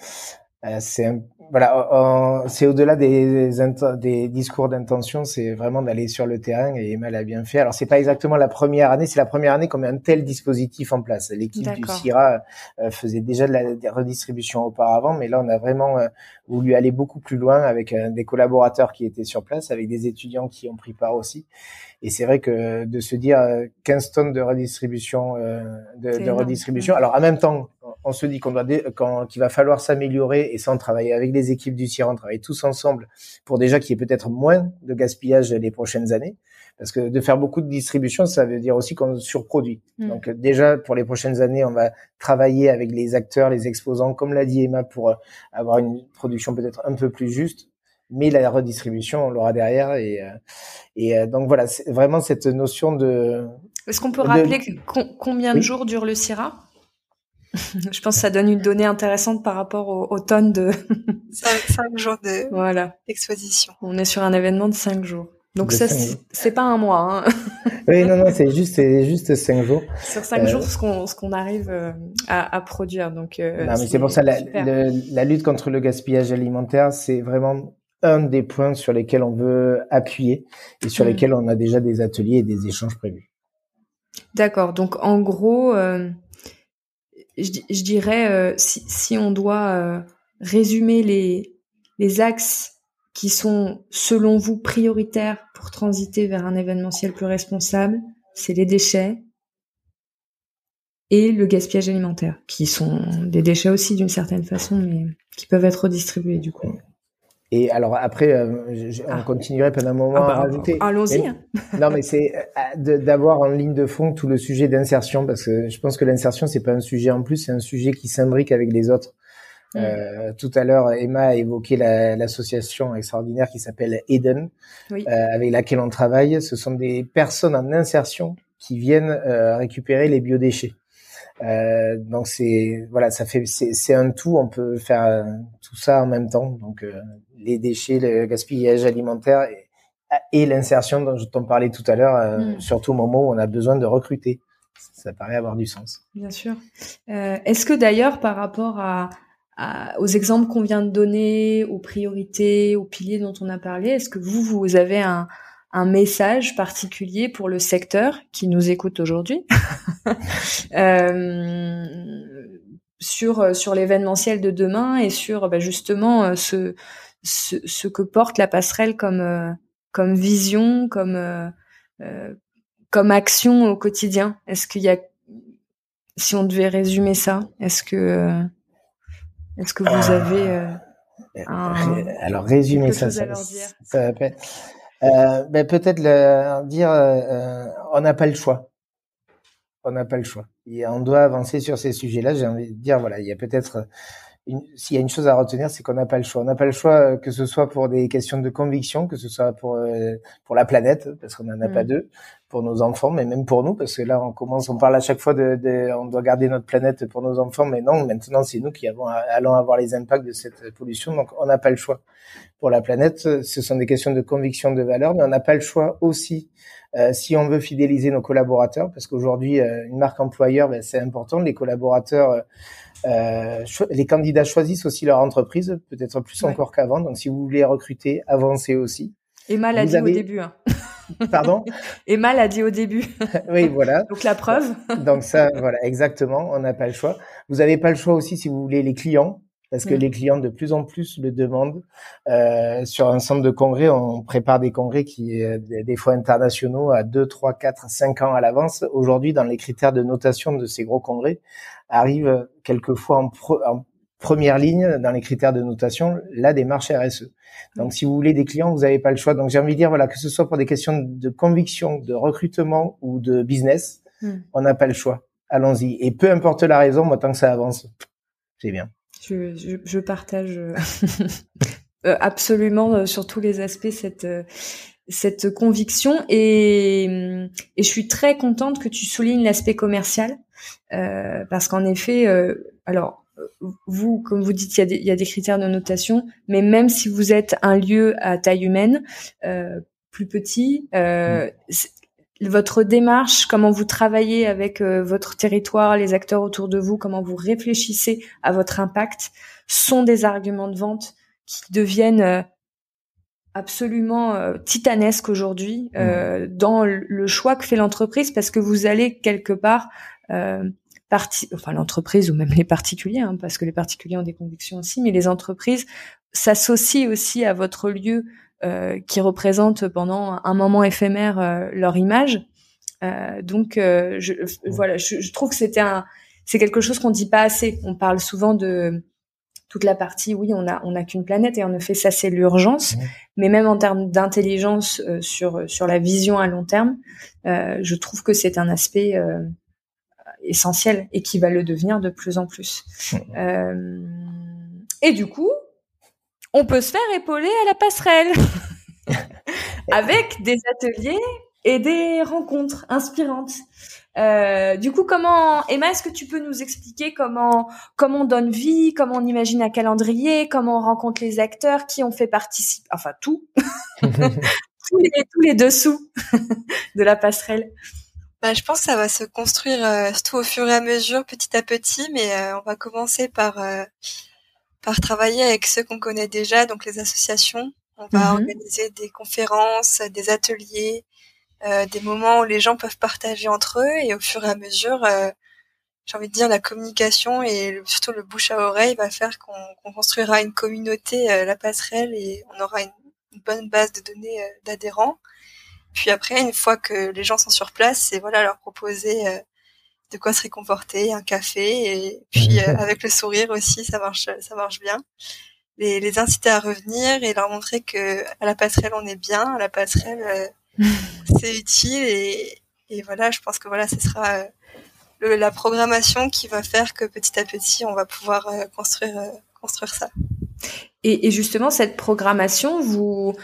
c'est voilà, c'est au-delà des, des discours d'intention, c'est vraiment d'aller sur le terrain et Emma l'a bien fait. Alors c'est pas exactement la première année, c'est la première année qu'on met un tel dispositif en place. L'équipe du CIRA euh, faisait déjà de la redistribution auparavant, mais là on a vraiment euh, voulu aller beaucoup plus loin avec des collaborateurs qui étaient sur place, avec des étudiants qui ont pris part aussi. Et c'est vrai que de se dire 15 tonnes de redistribution, de, de redistribution. Alors en même temps, on se dit qu'on doit qu'il va falloir s'améliorer et sans travailler avec les équipes du CIRAN, travailler tous ensemble pour déjà qu'il y ait peut-être moins de gaspillage les prochaines années. Parce que de faire beaucoup de distribution, ça veut dire aussi qu'on surproduit. Mm. Donc déjà, pour les prochaines années, on va travailler avec les acteurs, les exposants, comme l'a dit Emma, pour avoir une production peut-être un peu plus juste mais la redistribution, on l'aura derrière. Et, et donc voilà, c'est vraiment cette notion de. Est-ce qu'on peut rappeler combien de jours dure le CIRA je pense que ça donne une donnée intéressante par rapport aux, tonnes de. cinq, jours de voilà. d'exposition. On est sur un événement de cinq jours. Donc ça, c'est pas un mois. Hein. oui, non, non, c'est juste, c'est juste cinq jours. Sur cinq euh, jours, ce qu'on, ce qu'on arrive euh, à, à, produire. Donc. Euh, non, mais c'est pour ça la, la lutte contre le gaspillage alimentaire, c'est vraiment un des points sur lesquels on veut appuyer et sur mm. lesquels on a déjà des ateliers et des échanges prévus. D'accord. Donc en gros, je, dirais, euh, si, on doit euh, résumer les axes qui sont, selon vous, prioritaires pour transiter vers un événementiel plus responsable, c'est les déchets et le gaspillage alimentaire, qui sont des déchets aussi d'une certaine façon, mais qui peuvent être redistribués du coup. Et alors après, euh, on ah. continuerait pendant un moment ah bah, à rajouter. Allons-y. Non, mais c'est euh, d'avoir en ligne de fond tout le sujet d'insertion, parce que je pense que l'insertion c'est pas un sujet en plus, c'est un sujet qui s'imbrique avec les autres. Mm. Euh, tout à l'heure, Emma a évoqué l'association extraordinaire qui s'appelle Eden, oui. euh, avec laquelle on travaille. Ce sont des personnes en insertion qui viennent euh, récupérer les biodéchets. Euh, donc c'est voilà, ça fait c'est un tout. On peut faire tout ça en même temps. Donc les déchets, le gaspillage alimentaire et, l'insertion dont je t'en parlais tout à l'heure, euh, mm. surtout au moment où on a besoin de recruter. Ça paraît avoir du sens. Bien sûr. Euh, Est-ce que d'ailleurs, par rapport à, aux exemples qu'on vient de donner, aux priorités, aux piliers dont on a parlé, est-ce que vous, vous avez un, un message particulier pour le secteur qui nous écoute aujourd'hui. Euh, sur sur l'événementiel de demain et sur bah, justement euh, ce ce, ce, que porte la passerelle comme euh, comme vision, comme euh, euh, comme action au quotidien. Est-ce qu'il y a, si on devait résumer ça, est-ce que est-ce que vous avez un, alors résumer ça, ça, ça, peut euh, ben peut-être le, dire on n'a pas le choix. On n'a pas le choix. Et on doit avancer sur ces sujets-là. J'ai envie de dire voilà, il y a peut-être s'il y a une chose à retenir, c'est qu'on n'a pas le choix. On n'a pas le choix, euh, que ce soit pour des questions de conviction, que ce soit pour euh, pour la planète, parce qu'on n'en a pas mm. deux, pour nos enfants, mais même pour nous, parce que là, on commence, on parle à chaque fois de, de on doit garder notre planète pour nos enfants, mais non, maintenant, c'est nous qui avons, allons avoir les impacts de cette pollution, donc on n'a pas le choix. Pour la planète, ce sont des questions de conviction, de valeur, mais on n'a pas le choix aussi euh, si on veut fidéliser nos collaborateurs, parce qu'aujourd'hui, une marque employeur, ben, c'est important. Les collaborateurs, euh, les candidats choisissent aussi leur entreprise, peut-être plus encore qu'avant. Donc, si vous voulez recruter, avancez aussi. Emma l'a dit au début. Hein. Pardon? Emma l'a dit au début. oui, voilà. Donc la preuve. Donc ça, voilà, exactement. On n'a pas le choix. Vous n'avez pas le choix aussi si vous voulez les clients parce que les clients de plus en plus le demandent. Euh, sur un centre de congrès, on prépare des congrès qui, euh, des fois internationaux, à 2, 3, 4, 5 ans à l'avance. Aujourd'hui, dans les critères de notation de ces gros congrès, arrive quelquefois en, en première ligne dans les critères de notation la démarche RSE. Donc, si vous voulez des clients, vous n'avez pas le choix. Donc, j'ai envie de dire, voilà, que ce soit pour des questions de conviction, de recrutement ou de business, mm. on n'a pas le choix. Allons-y. Et peu importe la raison, moi, tant que ça avance, c'est bien. Je, je, partage euh, euh, absolument euh, sur tous les aspects cette cette conviction et, et je suis très contente que tu soulignes l'aspect commercial euh, parce qu'en effet, euh, alors vous, comme vous dites, il y, a des, il y, a des, critères de notation, mais même si vous êtes un lieu à taille humaine, euh, plus petit, mm votre démarche, comment vous travaillez avec euh, votre territoire, les acteurs autour de vous, comment vous réfléchissez à votre impact, sont des arguments de vente qui deviennent euh, absolument euh, titanesques aujourd'hui mmh. dans le choix que fait l'entreprise parce que vous allez quelque part parti, enfin l'entreprise ou même les particuliers, hein, parce que les particuliers ont des convictions aussi, mais les entreprises s'associent aussi à votre lieu qui représentent pendant un moment éphémère euh, leur image. Euh, donc, je, voilà, je, je, trouve que c'était un, c'est quelque chose qu'on dit pas assez. On parle souvent de toute la partie, oui, on a, on a qu'une planète et en effet, ça c'est l'urgence. Mais même en termes d'intelligence sur sur la vision à long terme, je trouve que c'est un aspect essentiel et qui va le devenir de plus en plus. et du coup, on peut se faire épauler à la passerelle avec des ateliers et des rencontres inspirantes. Euh, du coup, comment Emma, est-ce que tu peux nous expliquer comment comment on donne vie, comment on imagine un calendrier, comment on rencontre les acteurs, qui on fait participer, enfin tout, tous, les, tous les dessous de la passerelle. Bah, je pense que ça va se construire euh, tout au fur et à mesure, petit à petit, mais euh, on va commencer par par travailler avec ceux qu'on connaît déjà, donc les associations. On va mhm. organiser des conférences, des ateliers, euh, des moments où les gens peuvent partager entre eux et au fur et à mesure, euh, j'ai envie de dire la communication et surtout le bouche à oreille va faire qu'on construira une communauté, euh, la passerelle et on aura une, bonne base de données d'adhérents. Puis après, une fois que les gens sont sur place, c'est voilà leur proposer de quoi se réconforter, un café et puis avec le sourire aussi, ça marche, ça marche bien. Les, les inciter à revenir et leur montrer que à la passerelle on est bien, à la passerelle c'est utile et, et, voilà, je pense que voilà, ce sera euh, la programmation qui va faire que petit à petit, on va pouvoir euh, construire euh, construire ça. Et, et, justement, cette programmation, vous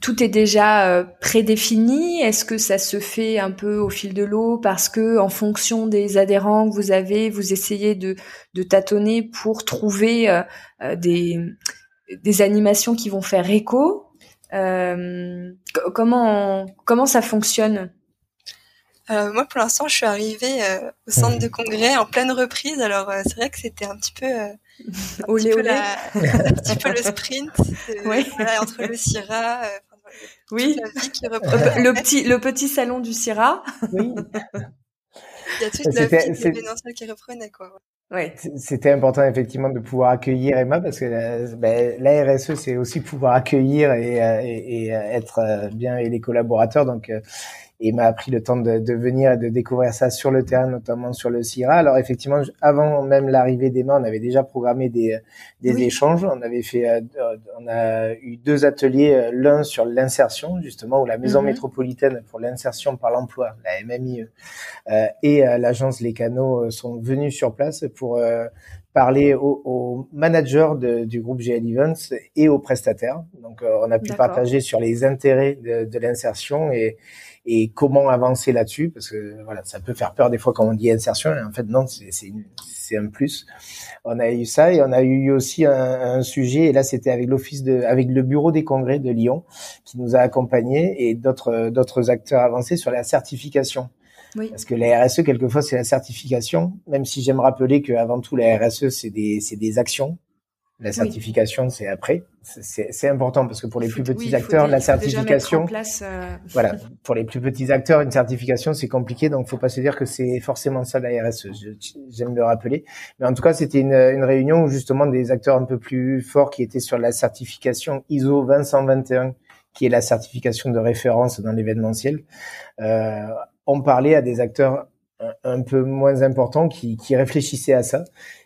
tout est déjà prédéfini. Est-ce que ça se fait un peu au fil de l'eau parce que en fonction des adhérents que vous avez, vous essayez de, tâtonner pour trouver des, des animations qui vont faire écho? Euh, comment comment ça fonctionne? Euh, moi, pour l'instant, je suis arrivée euh, au centre de congrès en pleine reprise. Alors, c'est vrai que c'était un petit peu, un, petit peu un petit peu le sprint entre le CIRA, oui, le petit le petit salon du CIRA. Oui. Il y a toute la vie qui reprenait quoi. Ouais. C'était important effectivement de pouvoir accueillir Emma parce que euh, ben, la RSE c'est aussi pouvoir accueillir et, euh, et, et, euh, être bien et les collaborateurs donc et m'a pris le temps de, de, venir et de découvrir ça sur le terrain, notamment sur le CIRA. Alors effectivement, avant même l'arrivée d'Emma, on avait déjà programmé des, des échanges. On avait fait, euh, on a eu deux ateliers, euh, l'un sur l'insertion justement, où la Maison mhm. métropolitaine pour l'insertion par l'emploi, la MMIE, euh, et l'agence Les Canaux sont venus sur place pour parler aux, aux managers de, du groupe GL Events et aux prestataires. Donc, on a pu partager sur les intérêts de, de l'insertion et, et comment avancer là-dessus parce que voilà ça peut faire peur des fois quand on dit insertion et en fait non c'est c'est un plus on a eu ça et on a eu aussi un, un sujet et là c'était avec l'office de avec le bureau des congrès de Lyon qui nous a accompagnés et d'autres d'autres acteurs avancés sur la certification oui. Parce que la RSE, quelquefois, c'est la certification, même si j'aime rappeler que avant tout, la RSE, c'est des, c'est des actions. La certification, c'est après. C'est important parce que pour les plus petits acteurs, la certification, euh, voilà, pour les plus petits acteurs, une certification c'est compliqué, donc faut pas se dire que c'est forcément ça la RSE. J'aime le rappeler, mais en tout cas c'était une, une, réunion où justement des acteurs un peu plus forts qui étaient sur la certification ISO 20121, qui est la certification de référence dans l'événementiel, euh, ont parlé à des acteurs un peu moins importants qui, qui réfléchissaient à ça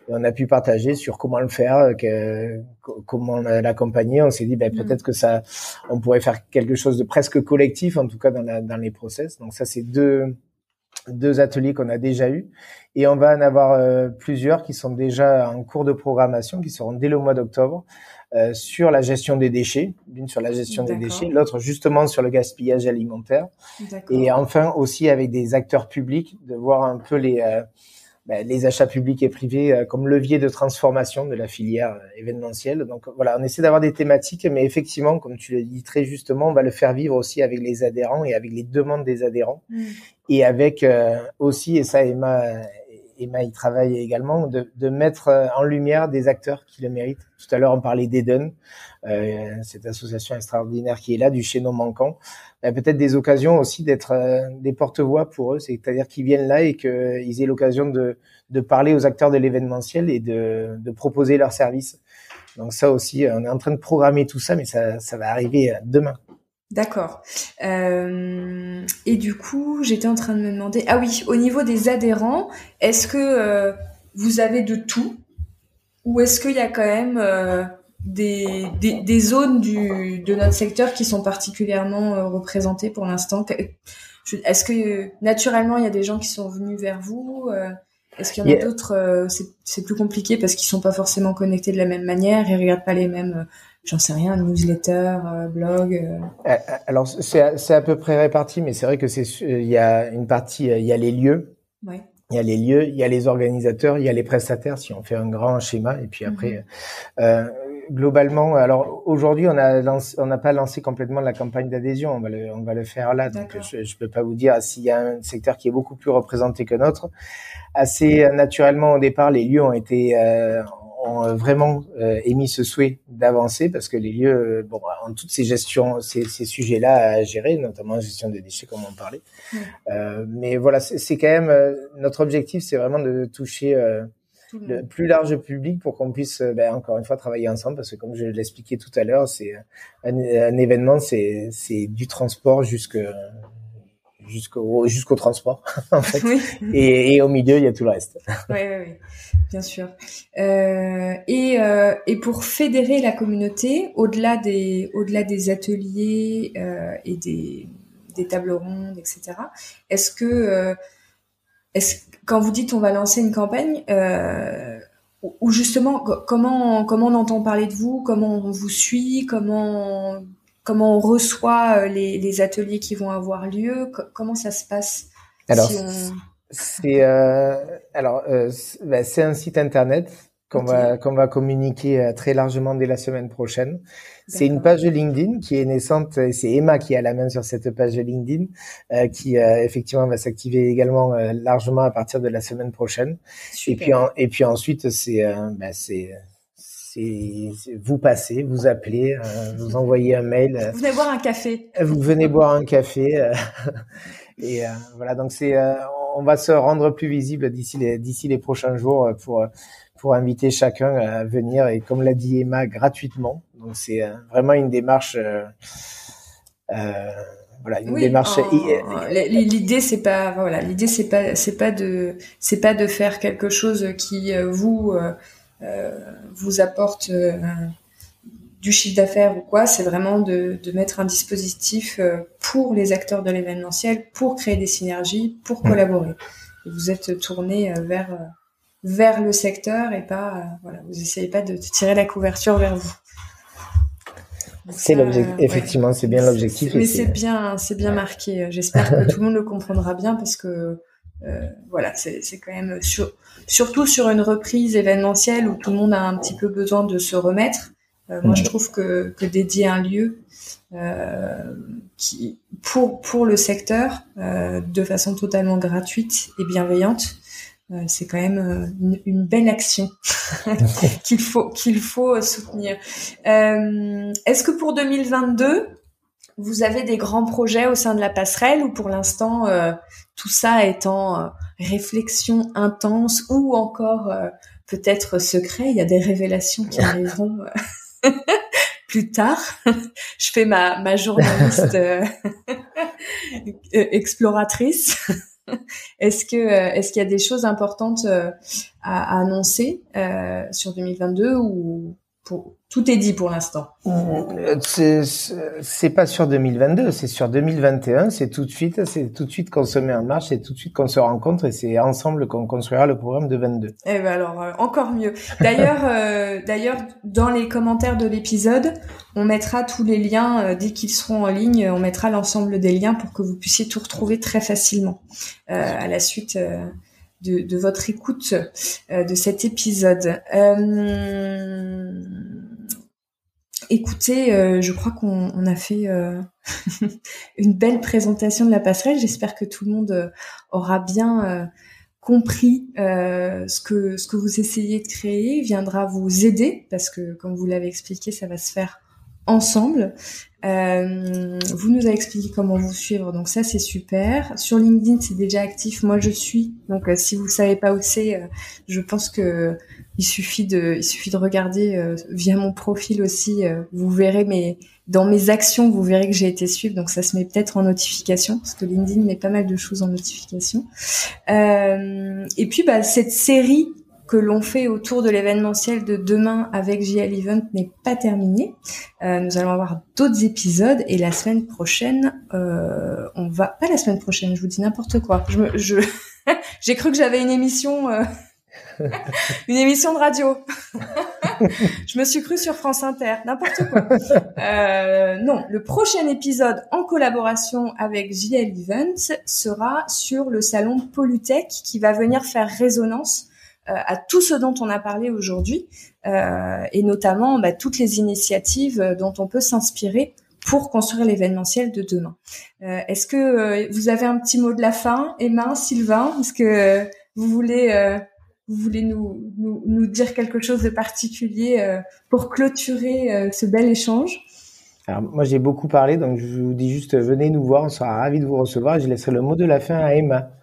on a pu partager sur comment le faire, que, comment l'accompagner. On s'est dit ben, mm. peut-être que ça, on pourrait faire quelque chose de presque collectif, en tout cas dans, la, dans les process. Donc ça, c'est deux deux ateliers qu'on a déjà eu et on va en avoir euh, plusieurs qui sont déjà en cours de programmation, qui seront dès le mois d'octobre euh, sur la gestion des déchets, l'une sur la gestion des déchets, l'autre justement sur le gaspillage alimentaire, et enfin aussi avec des acteurs publics de voir un peu les euh, ben, les achats publics et privés euh, comme levier de transformation de la filière euh, événementielle. Donc voilà, on essaie d'avoir des thématiques, mais effectivement, comme tu l'as dit très justement, on va le faire vivre aussi avec les adhérents et avec les demandes des adhérents, mm. et avec euh, aussi, et ça Emma, Emma y travaille également, de, de, mettre en lumière des acteurs qui le méritent. Tout à l'heure, on parlait d'Eden, euh, cette association extraordinaire qui est là, du chaînon manquant. Ben, peut-être des occasions aussi d'être euh, des porte-voix pour eux, c'est-à-dire qu'ils viennent là et qu'ils aient l'occasion de, de parler aux acteurs de l'événementiel et de, de proposer leurs services. Donc ça aussi, on est en train de programmer tout ça, mais ça, ça va arriver demain. D'accord. Euh, et du coup, j'étais en train de me demander, ah oui, au niveau des adhérents, est-ce que euh, vous avez de tout? Ou est-ce qu'il y a quand même euh, des, des, des, zones du, de notre secteur qui sont particulièrement représentées pour l'instant? Est-ce que naturellement il y a des gens qui sont venus vers vous Est-ce qu'il y en a d'autres C'est plus compliqué parce qu'ils sont pas forcément connectés de la même manière, ils regardent pas les mêmes j'en sais rien, newsletter, blog. Alors c'est à, peu près réparti, mais c'est vrai que c'est il y a une partie, il y a les lieux. Ouais il y a les lieux, il y a les organisateurs, il y a les prestataires, si on fait un grand schéma. Et puis après, mhm. euh, globalement, alors aujourd'hui, on a on n'a pas lancé complètement la campagne d'adhésion. On va le, on va le faire là. Donc, je, ne peux pas vous dire s'il y a un secteur qui est beaucoup plus représenté que notre. Assez naturellement, au départ, les lieux ont été euh, ont euh, vraiment euh, émis ce souhait d'avancer parce que les lieux, euh, bon, en toutes ces gestions, ces, ces sujets-là à gérer, notamment la gestion des déchets, comme on parlait. Euh, mais voilà, c'est quand même notre objectif, c'est vraiment de toucher le plus large public pour qu'on puisse, ben, encore une fois, travailler ensemble parce que comme je l'expliquais tout à l'heure, c'est un, un, événement, c'est du transport jusque jusqu'au jusqu'au transport en fait. Et, et, au milieu, il y a tout le reste. Oui, oui, oui. bien sûr. Euh, et, euh, et pour fédérer la communauté, au-delà des au-delà des ateliers euh, et des des tables rondes, etc. Est-ce que est-ce quand vous dites on va lancer une campagne ou justement comment comment on entend parler de vous, comment on vous suit, comment comment on reçoit euh, les, les, ateliers qui vont avoir lieu Comment ça se passe Alors, c'est euh, alors euh, bah, c'est un site internet qu'on va qu'on va communiquer euh, très largement dès la semaine prochaine. C'est une page de LinkedIn qui est naissante. C'est Emma qui a la main sur cette page de LinkedIn, euh, qui effectivement va s'activer également largement à partir de la semaine prochaine. Et puis et puis ensuite c'est bah, c'est c'est vous passez, vous appelez, euh, vous envoyez un mail. Vous venez boire un café. Vous venez boire un café. Euh, et euh, voilà, donc c'est, on va se rendre plus visible d'ici les d'ici les prochains jours pour pour inviter chacun à venir et comme l'a dit Emma gratuitement. Donc c'est vraiment une démarche. voilà une démarche l'idée c'est pas voilà l'idée c'est pas c'est pas de c'est pas de faire quelque chose qui vous euh, vous apporte euh, du chiffre d'affaires ou quoi, c'est vraiment de, mettre un dispositif euh, pour les acteurs de l'événementiel, pour créer des synergies, pour collaborer. vous êtes tourné vers vers le secteur et pas voilà, vous essayez pas de, tirer la couverture vers vous. C'est l'objectif. Effectivement, c'est bien l'objectif. Mais c'est bien, c'est bien marqué. J'espère que tout le monde le comprendra bien parce que euh, voilà, c'est quand même surtout sur une reprise événementielle où tout le monde a un petit peu besoin de se remettre. Euh, moi, je trouve que, que dédier un lieu euh, qui pour pour le secteur de façon totalement gratuite et bienveillante, c'est quand même une, une belle action qu'il faut qu'il faut soutenir. Est-ce que pour 2022 vous avez des grands projets au sein de la passerelle ou pour l'instant euh, tout ça est en euh, réflexion intense ou encore euh, peut-être secret Il y a des révélations qui arriveront plus tard. Je fais ma, ma journaliste exploratrice. est-ce que est-ce qu'il y a des choses importantes à, à annoncer sur 2022 ou tout est dit pour l'instant. Euh, c'est pas sur 2022, c'est sur 2021. C'est tout de suite, c'est tout de suite qu'on se met en marche, c'est tout de suite qu'on se rencontre et c'est ensemble qu'on construira le programme de 22. Eh ben alors euh, encore mieux. D'ailleurs, euh, d'ailleurs dans les commentaires de l'épisode, on mettra tous les liens dès qu'ils seront en ligne. On mettra l'ensemble des liens pour que vous puissiez tout retrouver très facilement à la suite de, votre écoute euh, de cet épisode. Euh, écoutez, euh, je crois qu'on a fait une belle présentation de la passerelle. J'espère que tout le monde aura bien compris ce que ce que vous essayez de créer, viendra vous aider parce que comme vous l'avez expliqué, ça va se faire ensemble. Euh, vous nous avez expliqué comment vous suivre, donc ça c'est super. Sur LinkedIn, c'est déjà actif. Moi, je suis. Donc, euh, si vous savez pas où c'est, euh, je pense que il suffit de, il suffit de regarder via mon profil aussi. vous verrez mes, dans mes actions, vous verrez que j'ai été suivre. Donc, ça se met peut-être en notification parce que LinkedIn met pas mal de choses en notification. et puis, bah, cette série que l'on fait autour de l'événementiel de demain avec JL Event n'est pas terminé. Euh, nous allons avoir d'autres épisodes et la semaine prochaine, euh, on va pas la semaine prochaine, je vous dis n'importe quoi. Je, je J'ai cru que j'avais une émission, euh, une émission de radio. je me suis cru sur France Inter, n'importe quoi. Euh, non, le prochain épisode en collaboration avec JL Events sera sur le salon Polytech qui va venir faire résonance à tout ce dont on a parlé aujourd'hui euh, et notamment bah, toutes les initiatives dont on peut s'inspirer pour construire l'événementiel de demain. Euh, est-ce que euh, vous avez un petit mot de la fin, Emma, Sylvain Est-ce que vous voulez euh, vous voulez nous, nous, nous, dire quelque chose de particulier pour clôturer ce bel échange? Alors, moi, j'ai beaucoup parlé, donc je vous dis juste, venez nous voir, on sera ravis de vous recevoir. Je laisserai le mot de la fin à Emma.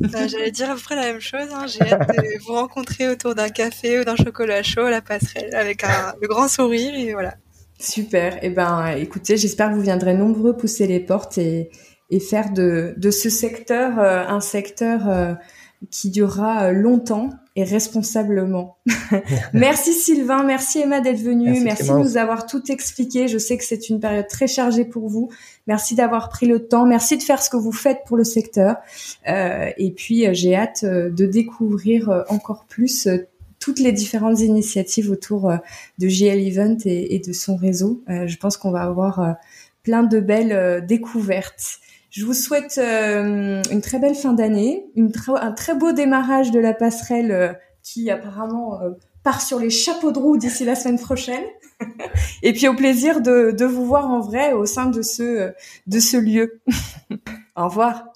Bah, j'allais dire à peu près la même chose. Hein. J'ai hâte de vous rencontrer autour d'un café ou d'un chocolat chaud à la passerelle avec un, le grand sourire et voilà. Super. Eh ben, écoutez, j'espère que vous viendrez nombreux pousser les portes et, et faire de, de ce secteur euh, un secteur euh, qui durera euh, longtemps et responsablement. merci Sylvain, merci Emma d'être venue, merci, de nous avoir tout expliqué. Je sais que c'est une période très chargée pour vous. Merci d'avoir pris le temps, merci de faire ce que vous faites pour le secteur. Euh, et puis j'ai hâte de découvrir encore plus toutes les différentes initiatives autour euh, de JL Event et, de son réseau. Euh, je pense qu'on va avoir euh, plein de belles découvertes. Je vous souhaite une très belle fin d'année, un très beau démarrage de la passerelle qui apparemment part sur les chapeaux de roue d'ici la semaine prochaine. Et puis au plaisir de, vous voir en vrai au sein de ce lieu. Au revoir.